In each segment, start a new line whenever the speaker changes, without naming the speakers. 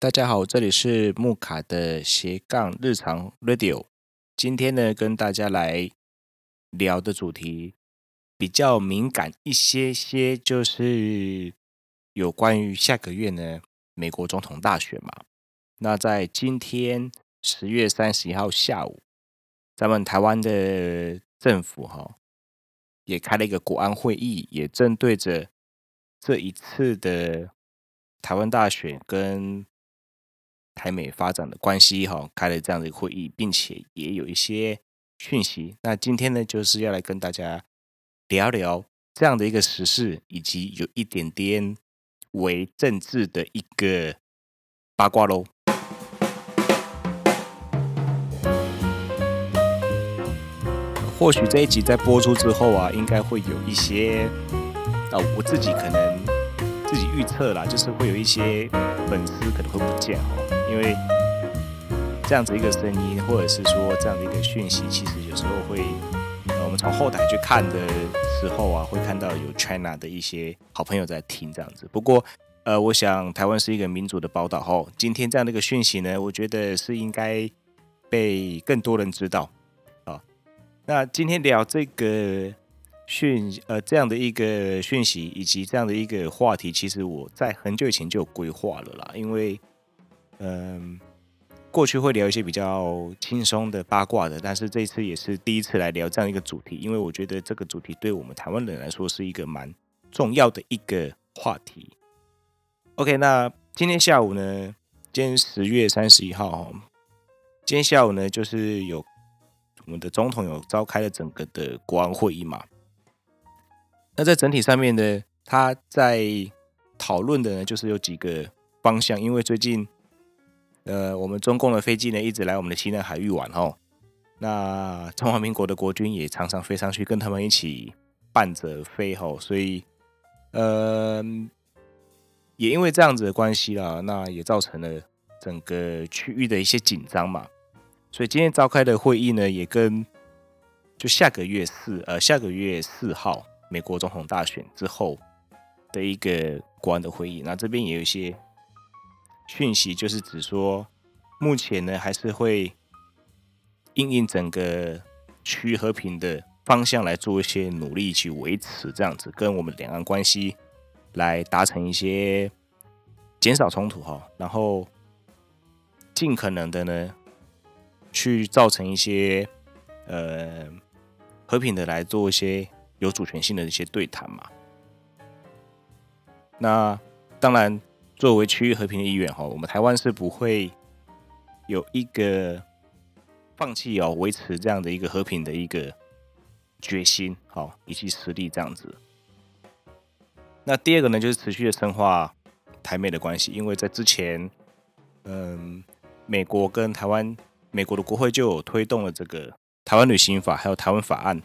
大家好，这里是木卡的斜杠日常 Radio。今天呢，跟大家来聊的主题比较敏感一些些，就是有关于下个月呢美国总统大选嘛。那在今天十月三十一号下午，咱们台湾的政府哈也开了一个国安会议，也针对着这一次的台湾大选跟台美发展的关系哈，开了这样的会议，并且也有一些讯息。那今天呢，就是要来跟大家聊聊这样的一个时事，以及有一点点为政治的一个八卦喽。或许这一集在播出之后啊，应该会有一些啊，我自己可能自己预测啦，就是会有一些粉丝可能会不见哦。因为这样子一个声音，或者是说这样的一个讯息，其实有时候会，呃，我们从后台去看的时候啊，会看到有 China 的一些好朋友在听这样子。不过，呃，我想台湾是一个民主的宝岛吼，今天这样的一个讯息呢，我觉得是应该被更多人知道啊。那今天聊这个讯，呃，这样的一个讯息以及这样的一个话题，其实我在很久以前就有规划了啦，因为。嗯，过去会聊一些比较轻松的八卦的，但是这次也是第一次来聊这样一个主题，因为我觉得这个主题对我们台湾人来说是一个蛮重要的一个话题。OK，那今天下午呢，今天十月三十一号，今天下午呢，就是有我们的总统有召开了整个的国安会议嘛。那在整体上面呢，他在讨论的呢，就是有几个方向，因为最近。呃，我们中共的飞机呢，一直来我们的西南海域玩哦。那中华民国的国军也常常飞上去跟他们一起伴着飞吼，所以呃，也因为这样子的关系啦，那也造成了整个区域的一些紧张嘛。所以今天召开的会议呢，也跟就下个月四呃下个月四号美国总统大选之后的一个国安的会议，那这边也有一些。讯息就是指说，目前呢还是会应应整个区域和平的方向来做一些努力去维持这样子，跟我们两岸关系来达成一些减少冲突哈，然后尽可能的呢去造成一些呃和平的来做一些有主权性的一些对谈嘛。那当然。作为区域和平的一员哈，我们台湾是不会有一个放弃哦，维持这样的一个和平的一个决心好，以及实力这样子。那第二个呢，就是持续的深化台美的关系，因为在之前，嗯，美国跟台湾，美国的国会就有推动了这个台湾旅行法，还有台湾法案，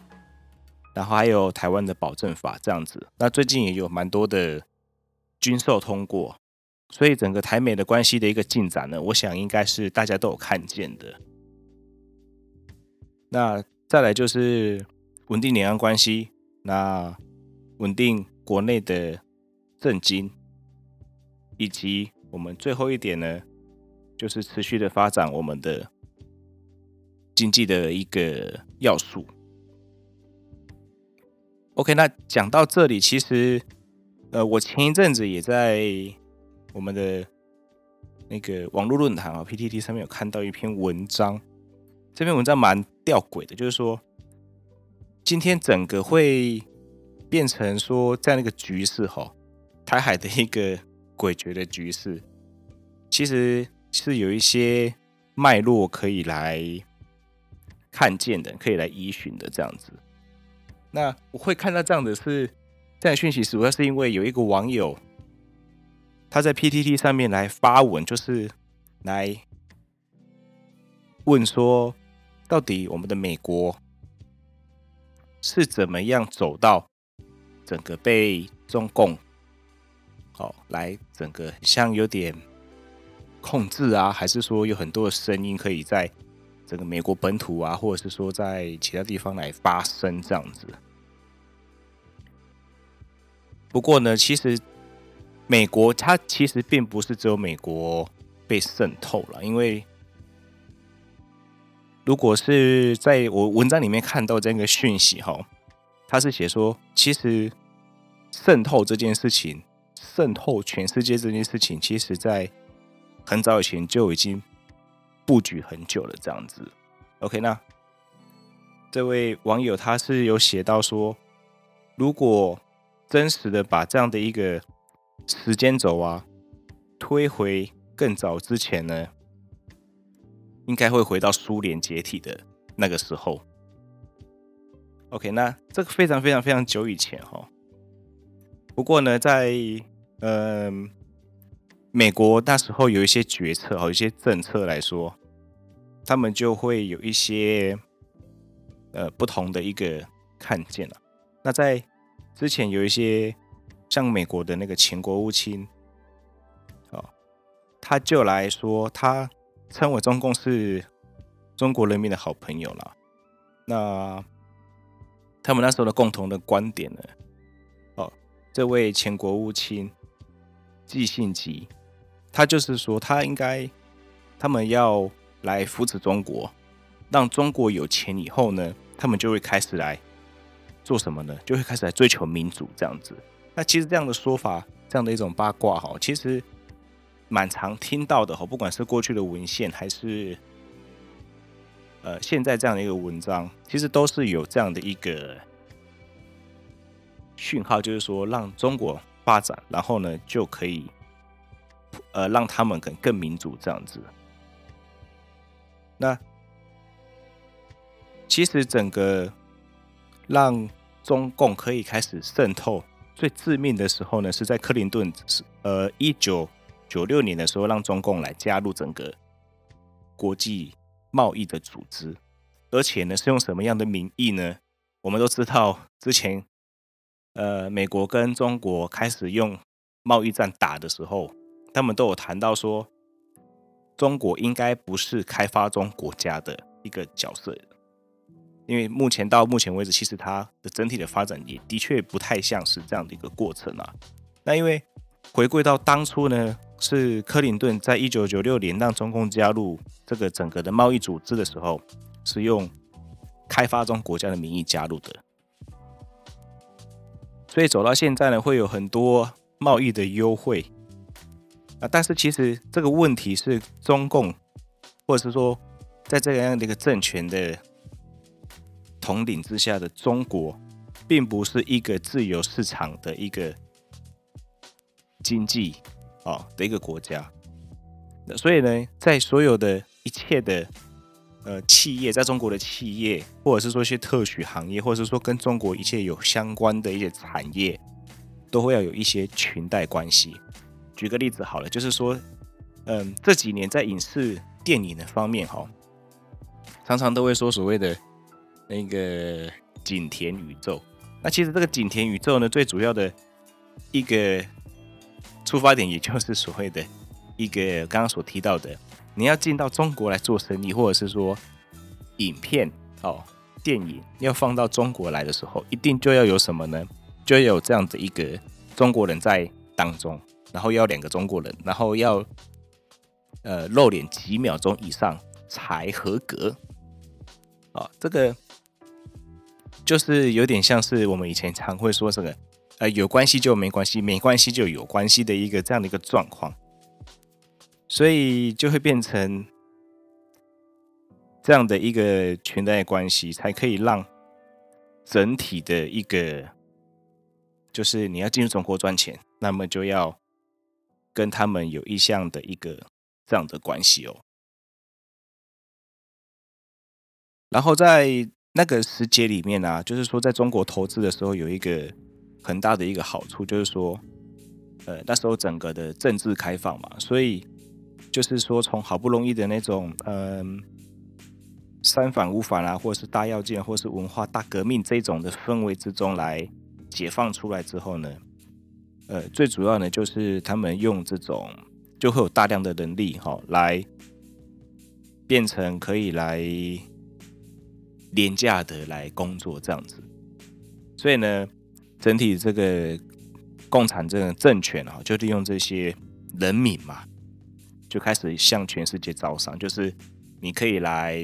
然后还有台湾的保证法这样子。那最近也有蛮多的军售通过。所以整个台美的关系的一个进展呢，我想应该是大家都有看见的。那再来就是稳定两岸关系，那稳定国内的政经，以及我们最后一点呢，就是持续的发展我们的经济的一个要素。OK，那讲到这里，其实呃，我前一阵子也在。我们的那个网络论坛啊，PTT 上面有看到一篇文章，这篇文章蛮吊诡的，就是说今天整个会变成说在那个局势哈，台海的一个诡谲的局势，其实是有一些脉络可以来看见的，可以来依循的这样子。那我会看到这样的是这样讯息，主要是因为有一个网友。他在 PTT 上面来发文，就是来问说，到底我们的美国是怎么样走到整个被中共好来整个像有点控制啊，还是说有很多的声音可以在整个美国本土啊，或者是说在其他地方来发声这样子？不过呢，其实。美国它其实并不是只有美国被渗透了，因为如果是在我文章里面看到这样一个讯息哈，他是写说，其实渗透这件事情，渗透全世界这件事情，其实在很早以前就已经布局很久了，这样子。OK，那这位网友他是有写到说，如果真实的把这样的一个时间轴啊推回更早之前呢，应该会回到苏联解体的那个时候。OK，那这个非常非常非常久以前哈。不过呢，在嗯、美国那时候有一些决策，和一些政策来说，他们就会有一些呃不同的一个看见了。那在之前有一些像美国的那个前国务卿。哦他就来说，他称为中共是中国人民的好朋友了。那他们那时候的共同的观点呢？哦，这位前国务卿季信吉，他就是说，他应该他们要来扶持中国，让中国有钱以后呢，他们就会开始来做什么呢？就会开始来追求民主这样子。那其实这样的说法，这样的一种八卦哈，其实。蛮常听到的，不管是过去的文献，还是呃现在这样的一个文章，其实都是有这样的一个讯号，就是说让中国发展，然后呢就可以呃让他们更更民主这样子。那其实整个让中共可以开始渗透最致命的时候呢，是在克林顿是呃一九。九六年的时候，让中共来加入整个国际贸易的组织，而且呢，是用什么样的名义呢？我们都知道，之前呃，美国跟中国开始用贸易战打的时候，他们都有谈到说，中国应该不是开发中国家的一个角色，因为目前到目前为止，其实它的整体的发展也的确不太像是这样的一个过程啊。那因为回归到当初呢，是克林顿在一九九六年让中共加入这个整个的贸易组织的时候，是用开发中国家的名义加入的，所以走到现在呢，会有很多贸易的优惠啊。但是其实这个问题是中共，或者是说在这样的一个政权的统领之下的中国，并不是一个自由市场的一个。经济啊的一个国家，那所以呢，在所有的一切的呃企业，在中国的企业，或者是说一些特许行业，或者是说跟中国一切有相关的一些产业，都会要有一些裙带关系。举个例子好了，就是说，嗯，这几年在影视电影的方面，哈，常常都会说所谓的那个景田宇宙。那其实这个景田宇宙呢，最主要的一个。出发点也就是所谓的一个刚刚所提到的，你要进到中国来做生意，或者是说影片哦电影要放到中国来的时候，一定就要有什么呢？就要有这样的一个中国人在当中，然后要两个中国人，然后要呃露脸几秒钟以上才合格。哦，这个就是有点像是我们以前常会说这个。呃，有关系就没关系，没关系就有关系的一个这样的一个状况，所以就会变成这样的一个裙带关系，才可以让整体的一个，就是你要进入中国赚钱，那么就要跟他们有一项的一个这样的关系哦。然后在那个时节里面啊，就是说在中国投资的时候有一个。很大的一个好处就是说，呃，那时候整个的政治开放嘛，所以就是说，从好不容易的那种，嗯、三反五反啊，或者是大跃进，或是文化大革命这种的氛围之中来解放出来之后呢，呃，最主要呢就是他们用这种就会有大量的人力哈、哦，来变成可以来廉价的来工作这样子，所以呢。整体这个共产这个政权啊，就利用这些人民嘛，就开始向全世界招商，就是你可以来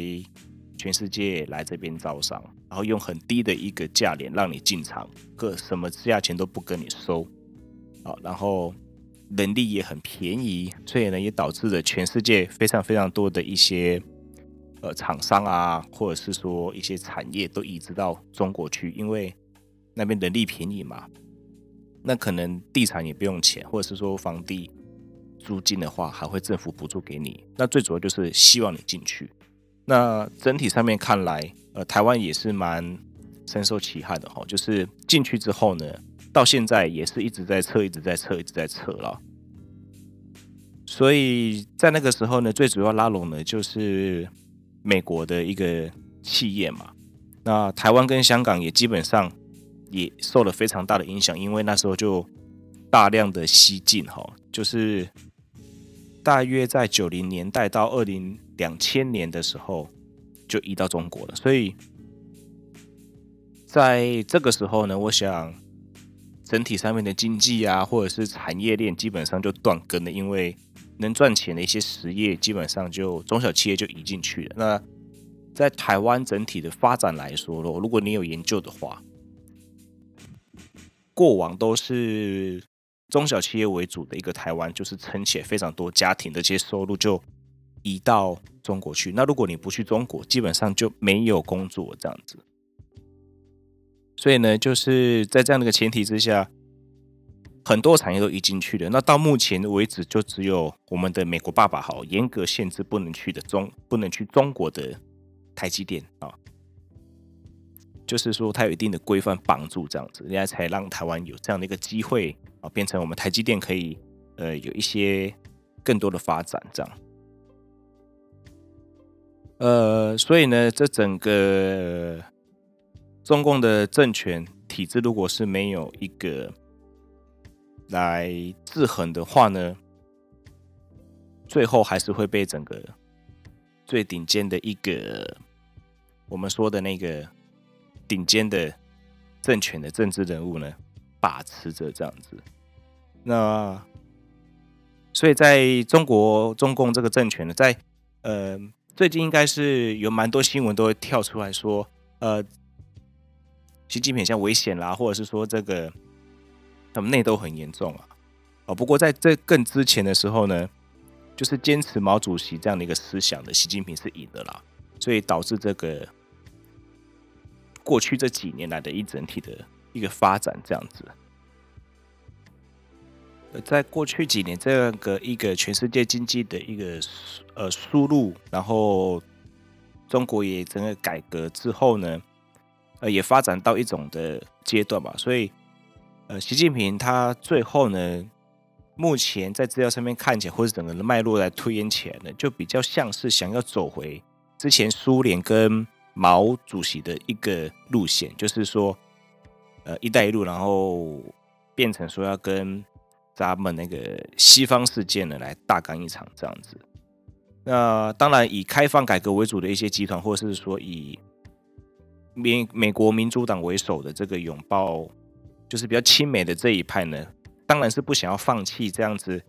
全世界来这边招商，然后用很低的一个价廉让你进场，个什么价钱都不跟你收，好，然后人力也很便宜，所以呢也导致了全世界非常非常多的一些呃厂商啊，或者是说一些产业都移植到中国去，因为那边人力便宜嘛，那可能地产也不用钱，或者是说房地。租金的话，还会政府补助给你。那最主要就是希望你进去。那整体上面看来，呃，台湾也是蛮深受其害的哈。就是进去之后呢，到现在也是一直在撤，一直在撤，一直在撤了。所以在那个时候呢，最主要拉拢的就是美国的一个企业嘛。那台湾跟香港也基本上也受了非常大的影响，因为那时候就大量的西进哈，就是。大约在九零年代到二零两千年的时候，就移到中国了。所以，在这个时候呢，我想整体上面的经济啊，或者是产业链，基本上就断根了。因为能赚钱的一些实业，基本上就中小企业就移进去了。那在台湾整体的发展来说咯，如果你有研究的话，过往都是。中小企业为主的一个台湾，就是撑起非常多家庭的这些收入就移到中国去。那如果你不去中国，基本上就没有工作这样子。所以呢，就是在这样的一个前提之下，很多产业都移进去了。那到目前为止，就只有我们的美国爸爸好严格限制不能去的中不能去中国的台积电啊。就是说，它有一定的规范绑住，这样子，人家才让台湾有这样的一个机会啊，变成我们台积电可以呃有一些更多的发展，这样。呃，所以呢，这整个中共的政权体制，如果是没有一个来制衡的话呢，最后还是会被整个最顶尖的一个我们说的那个。顶尖的政权的政治人物呢，把持着这样子。那所以在中国中共这个政权呢，在呃最近应该是有蛮多新闻都会跳出来说，呃，习近平像危险啦，或者是说这个他们内斗很严重啊。哦，不过在这更之前的时候呢，就是坚持毛主席这样的一个思想的习近平是赢的啦，所以导致这个。过去这几年来的一整体的一个发展，这样子。在过去几年，这样个一个全世界经济的一个呃输入，然后中国也整个改革之后呢，呃，也发展到一种的阶段吧。所以，呃，习近平他最后呢，目前在资料上面看起来，或者整个的脉络来推演起来呢，就比较像是想要走回之前苏联跟。毛主席的一个路线，就是说，呃，“一带一路”，然后变成说要跟咱们那个西方世界呢来大干一场这样子。那当然，以开放改革为主的一些集团，或者是说以美美国民主党为首的这个拥抱，就是比较亲美的这一派呢，当然是不想要放弃这样子，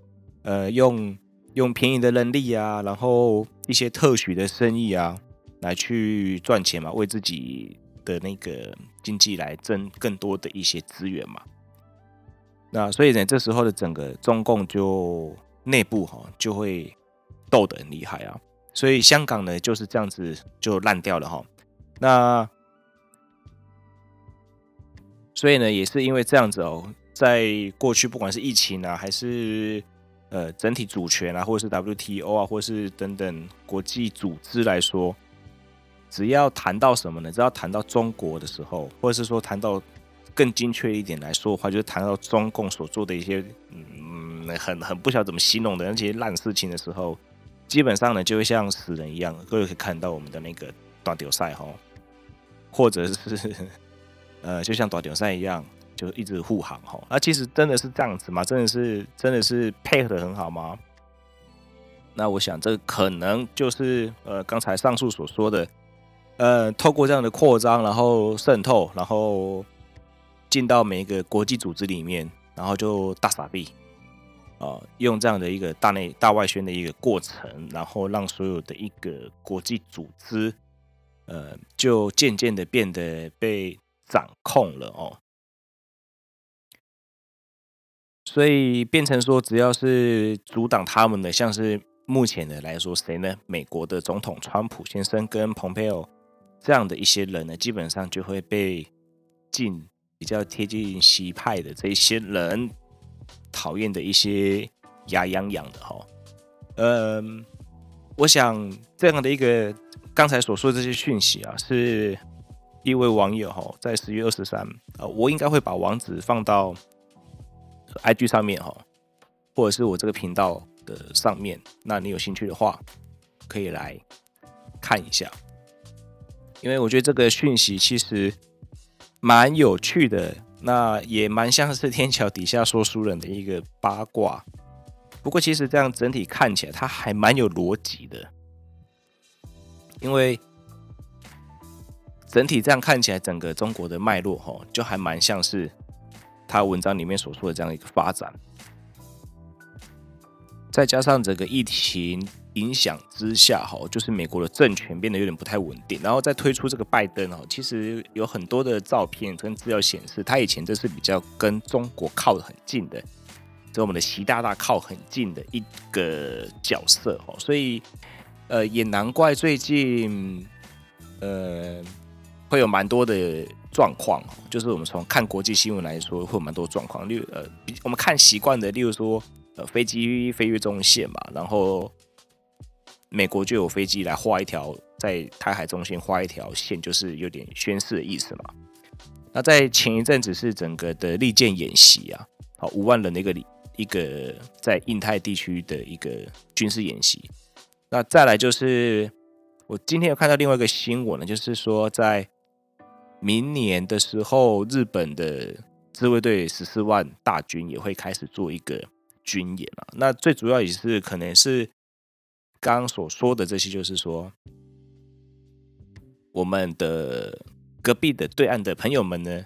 呃，用用便宜的人力啊，然后一些特许的生意啊。来去赚钱嘛，为自己的那个经济来挣更多的一些资源嘛。那所以呢，这时候的整个中共就内部哈就会斗得很厉害啊。所以香港呢就是这样子就烂掉了哈。那所以呢也是因为这样子哦，在过去不管是疫情啊，还是呃整体主权啊，或者是 WTO 啊，或者是等等国际组织来说。只要谈到什么呢？只要谈到中国的时候，或者是说谈到更精确一点来说的话，就是谈到中共所做的一些嗯很很不晓得怎么形容的那些烂事情的时候，基本上呢就会像死人一样。各位可以看到我们的那个短丢赛哈，或者是呃就像大丢赛一样，就一直护航哈。那其实真的是这样子吗？真的是真的是配合的很好吗？那我想这可能就是呃刚才上述所说的。呃，透过这样的扩张，然后渗透，然后进到每一个国际组织里面，然后就大傻逼，啊，用这样的一个大内大外宣的一个过程，然后让所有的一个国际组织，呃，就渐渐的变得被掌控了哦。所以变成说，只要是阻挡他们的，像是目前的来说，谁呢？美国的总统川普先生跟蓬佩奥这样的一些人呢，基本上就会被近比较贴近西派的这一些人讨厌的一些牙痒痒的哈。嗯，我想这样的一个刚才所说的这些讯息啊，是一位网友哈，在十月二十三啊，我应该会把网址放到。IG 上面哈，或者是我这个频道的上面，那你有兴趣的话，可以来看一下，因为我觉得这个讯息其实蛮有趣的，那也蛮像是天桥底下说书人的一个八卦。不过其实这样整体看起来，它还蛮有逻辑的，因为整体这样看起来，整个中国的脉络哈，就还蛮像是。他文章里面所说的这样一个发展，再加上整个疫情影响之下，哈，就是美国的政权变得有点不太稳定。然后再推出这个拜登，哦，其实有很多的照片跟资料显示，他以前这是比较跟中国靠得很近的，跟我们的习大大靠很近的一个角色，哦，所以，呃，也难怪最近，呃，会有蛮多的。状况就是我们从看国际新闻来说，会有蛮多状况。例如，呃，我们看习惯的，例如说，呃，飞机飞越中线嘛，然后美国就有飞机来画一条在台海中线画一条线，就是有点宣示的意思嘛。那在前一阵子是整个的利剑演习啊，好，五万人的一个一个在印太地区的一个军事演习。那再来就是我今天有看到另外一个新闻呢，就是说在。明年的时候，日本的自卫队十四万大军也会开始做一个军演了。那最主要也是可能是刚刚所说的这些，就是说我们的隔壁的对岸的朋友们呢，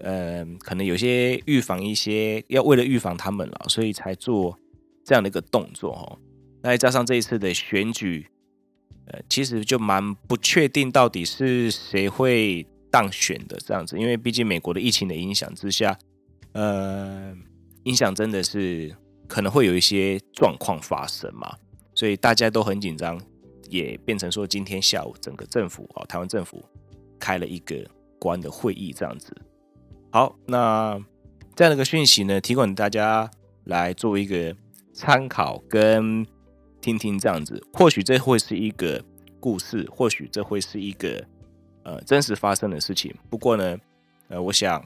呃，可能有些预防一些，要为了预防他们了，所以才做这样的一个动作哦。那再加上这一次的选举。呃，其实就蛮不确定到底是谁会当选的这样子，因为毕竟美国的疫情的影响之下，呃，影响真的是可能会有一些状况发生嘛，所以大家都很紧张，也变成说今天下午整个政府啊，台湾政府开了一个国安的会议这样子。好，那这样的一个讯息呢，提供大家来做一个参考跟。听听这样子，或许这会是一个故事，或许这会是一个呃真实发生的事情。不过呢，呃，我想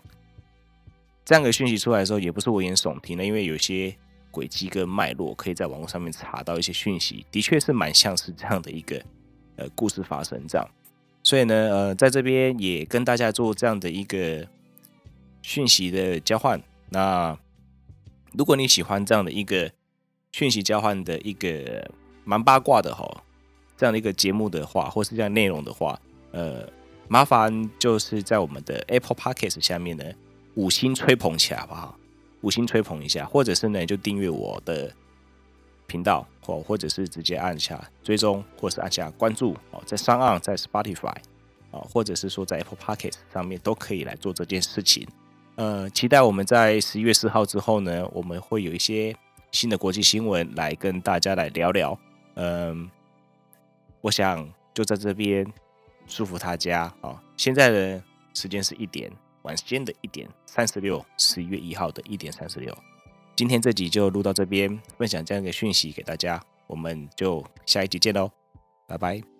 这样的讯息出来的时候，也不是危言耸听的，因为有些轨迹跟脉络可以在网络上面查到一些讯息，的确是蛮像是这样的一个呃故事发生这样。所以呢，呃，在这边也跟大家做这样的一个讯息的交换。那如果你喜欢这样的一个。讯息交换的一个蛮八卦的哈，这样的一个节目的话，或是这样内容的话，呃，麻烦就是在我们的 Apple Podcast 下面呢，五星吹捧起来好不好？五星吹捧一下，或者是呢就订阅我的频道，或或者是直接按下追踪，或是按下关注哦，在上岸在 Spotify 啊，或者是说在 Apple Podcast 上面都可以来做这件事情。呃，期待我们在十一月四号之后呢，我们会有一些。新的国际新闻来跟大家来聊聊，嗯，我想就在这边祝福大家啊！现在的时间是一点，晚间的一点三十六，十一月一号的一点三十六。今天这集就录到这边，分享这样一个讯息给大家，我们就下一集见喽，拜拜。